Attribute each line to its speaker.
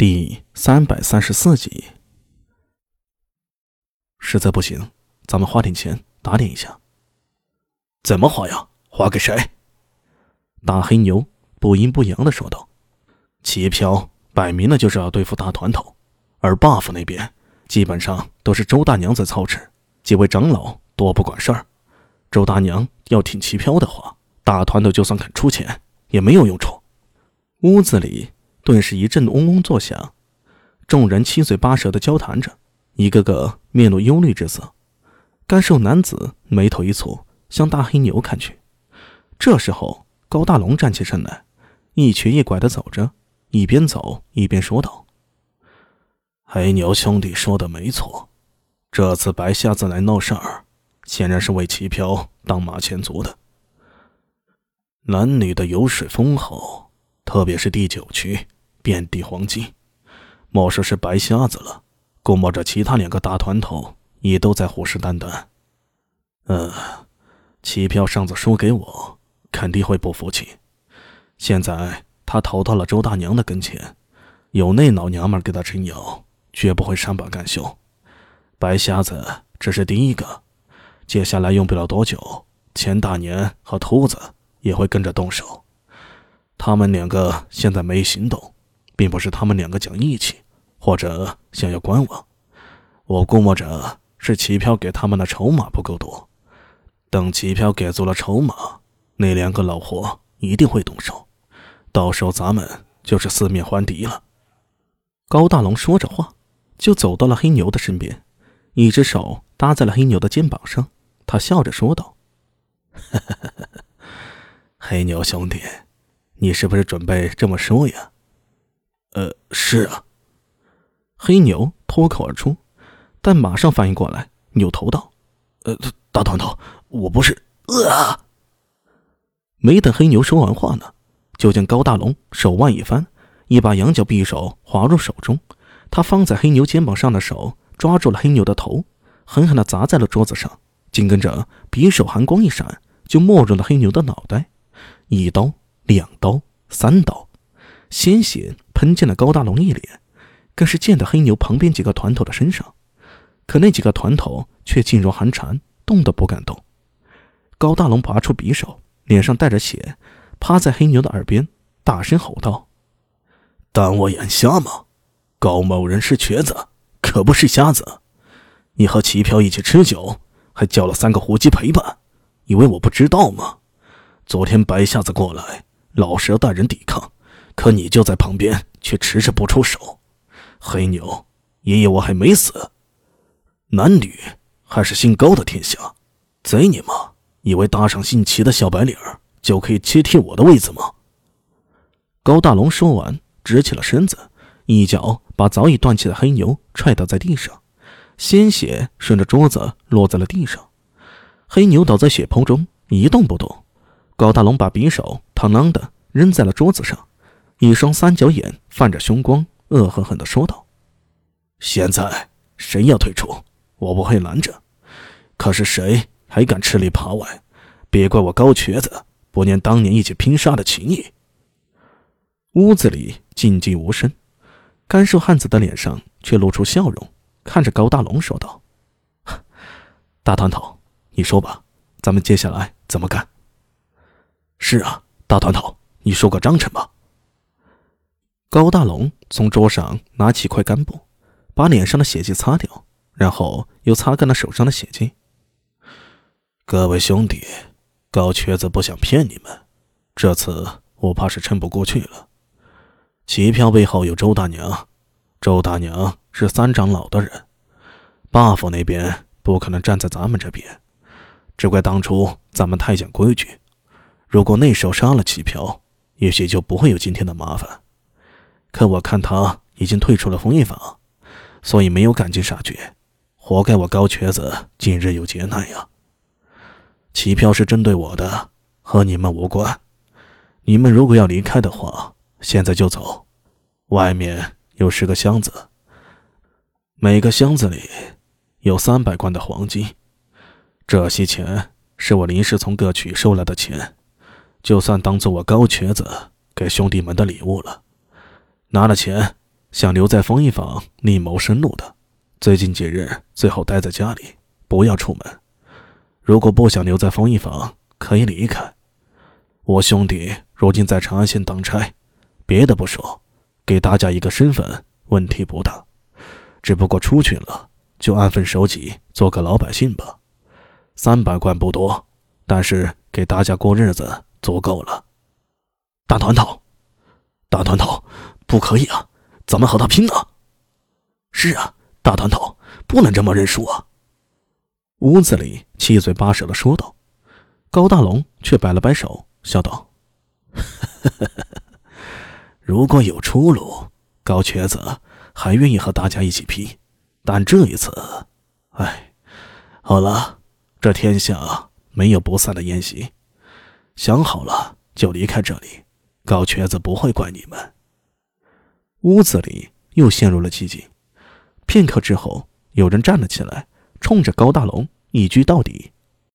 Speaker 1: 第三百三十四集，实在不行，咱们花点钱打点一下。
Speaker 2: 怎么花呀？花给谁？
Speaker 1: 大黑牛不阴不阳的说道：“
Speaker 2: 齐飘摆明了就是要对付大团头，而 buff 那边基本上都是周大娘在操持，几位长老多不管事儿。周大娘要挺齐飘的话，大团头就算肯出钱也没有用处。”
Speaker 1: 屋子里。顿时一阵嗡嗡作响，众人七嘴八舌的交谈着，一个个面露忧虑之色。干瘦男子眉头一蹙，向大黑牛看去。这时候，高大龙站起身来，一瘸一拐的走着，一边走一边说道：“
Speaker 2: 黑牛兄弟说的没错，这次白瞎子来闹事儿，显然是为齐飘当马前卒的。男女的油水丰厚。”特别是第九区，遍地黄金。莫说是白瞎子了，估摸着其他两个大团头也都在虎视眈眈。嗯，齐票上次输给我，肯定会不服气。现在他逃到了周大娘的跟前，有那老娘们给他撑腰，绝不会善罢甘休。白瞎子只是第一个，接下来用不了多久，钱大年和秃子也会跟着动手。他们两个现在没行动，并不是他们两个讲义气，或者想要观望。我估摸着是齐飘给他们的筹码不够多。等齐飘给足了筹码，那两个老货一定会动手，到时候咱们就是四面环敌了。
Speaker 1: 高大龙说着话，就走到了黑牛的身边，一只手搭在了黑牛的肩膀上，他笑着说道：“
Speaker 2: 黑牛兄弟。”你是不是准备这么说呀？
Speaker 1: 呃，是啊。黑牛脱口而出，但马上反应过来，扭头道：“
Speaker 2: 呃，大团头，我不是……啊！”
Speaker 1: 没等黑牛说完话呢，就见高大龙手腕一翻，一把羊角匕首滑入手中，他放在黑牛肩膀上的手抓住了黑牛的头，狠狠的砸在了桌子上，紧跟着匕首寒光一闪，就没入了黑牛的脑袋，一刀。两刀，三刀，鲜血喷溅了高大龙一脸，更是溅到黑牛旁边几个团头的身上。可那几个团头却噤若寒蝉，动都不敢动。高大龙拔出匕首，脸上带着血，趴在黑牛的耳边，大声吼道：“
Speaker 2: 当我眼瞎吗？高某人是瘸子，可不是瞎子。你和齐飘一起吃酒，还叫了三个狐姬陪伴，以为我不知道吗？昨天白瞎子过来。”老蛇带人抵抗，可你就在旁边，却迟迟不出手。黑牛，爷爷我还没死。男女还是姓高的天下，贼你妈！以为搭上姓齐的小白领就可以接替我的位子吗？
Speaker 1: 高大龙说完，直起了身子，一脚把早已断气的黑牛踹倒在地上，鲜血顺着桌子落在了地上。黑牛倒在血泊中一动不动。高大龙把匕首“嘡啷”的扔在了桌子上，一双三角眼泛着凶光，恶狠狠地说道：“
Speaker 2: 现在谁要退出，我不会拦着。可是谁还敢吃里扒外，别怪我高瘸子不念当年一起拼杀的情谊。”
Speaker 1: 屋子里静寂无声，干瘦汉子的脸上却露出笑容，看着高大龙说道：“大团头，你说吧，咱们接下来怎么干？”
Speaker 2: 是啊，大团头，你说个章程吧。
Speaker 1: 高大龙从桌上拿起块干布，把脸上的血迹擦掉，然后又擦干了手上的血迹。
Speaker 2: 各位兄弟，高瘸子不想骗你们，这次我怕是撑不过去了。齐票背后有周大娘，周大娘是三长老的人，buff 那边不可能站在咱们这边，只怪当初咱们太讲规矩。如果那时候杀了齐飘，也许就不会有今天的麻烦。可我看他已经退出了封印坊，所以没有赶尽杀绝，活该我高瘸子今日有劫难呀。齐飘是针对我的，和你们无关。你们如果要离开的话，现在就走。外面有十个箱子，每个箱子里有三百贯的黄金，这些钱是我临时从各区收来的钱。就算当做我高瘸子给兄弟们的礼物了。拿了钱，想留在风衣坊另谋生路的，最近几日最好待在家里，不要出门。如果不想留在风衣坊，可以离开。我兄弟如今在长安县当差，别的不说，给大家一个身份问题不大。只不过出去了，就安分守己，做个老百姓吧。三百贯不多，但是给大家过日子足够了。
Speaker 1: 大团头，大团头，不可以啊！咱们和他拼啊！是啊，大团头，不能这么认输啊！屋子里七嘴八舌的说道。高大龙却摆了摆手，笑道：“
Speaker 2: 如果有出路，高瘸子还愿意和大家一起拼。但这一次，哎，好了。”这天下没有不散的宴席，想好了就离开这里。高瘸子不会怪你们。
Speaker 1: 屋子里又陷入了寂静。片刻之后，有人站了起来，冲着高大龙一狙到底。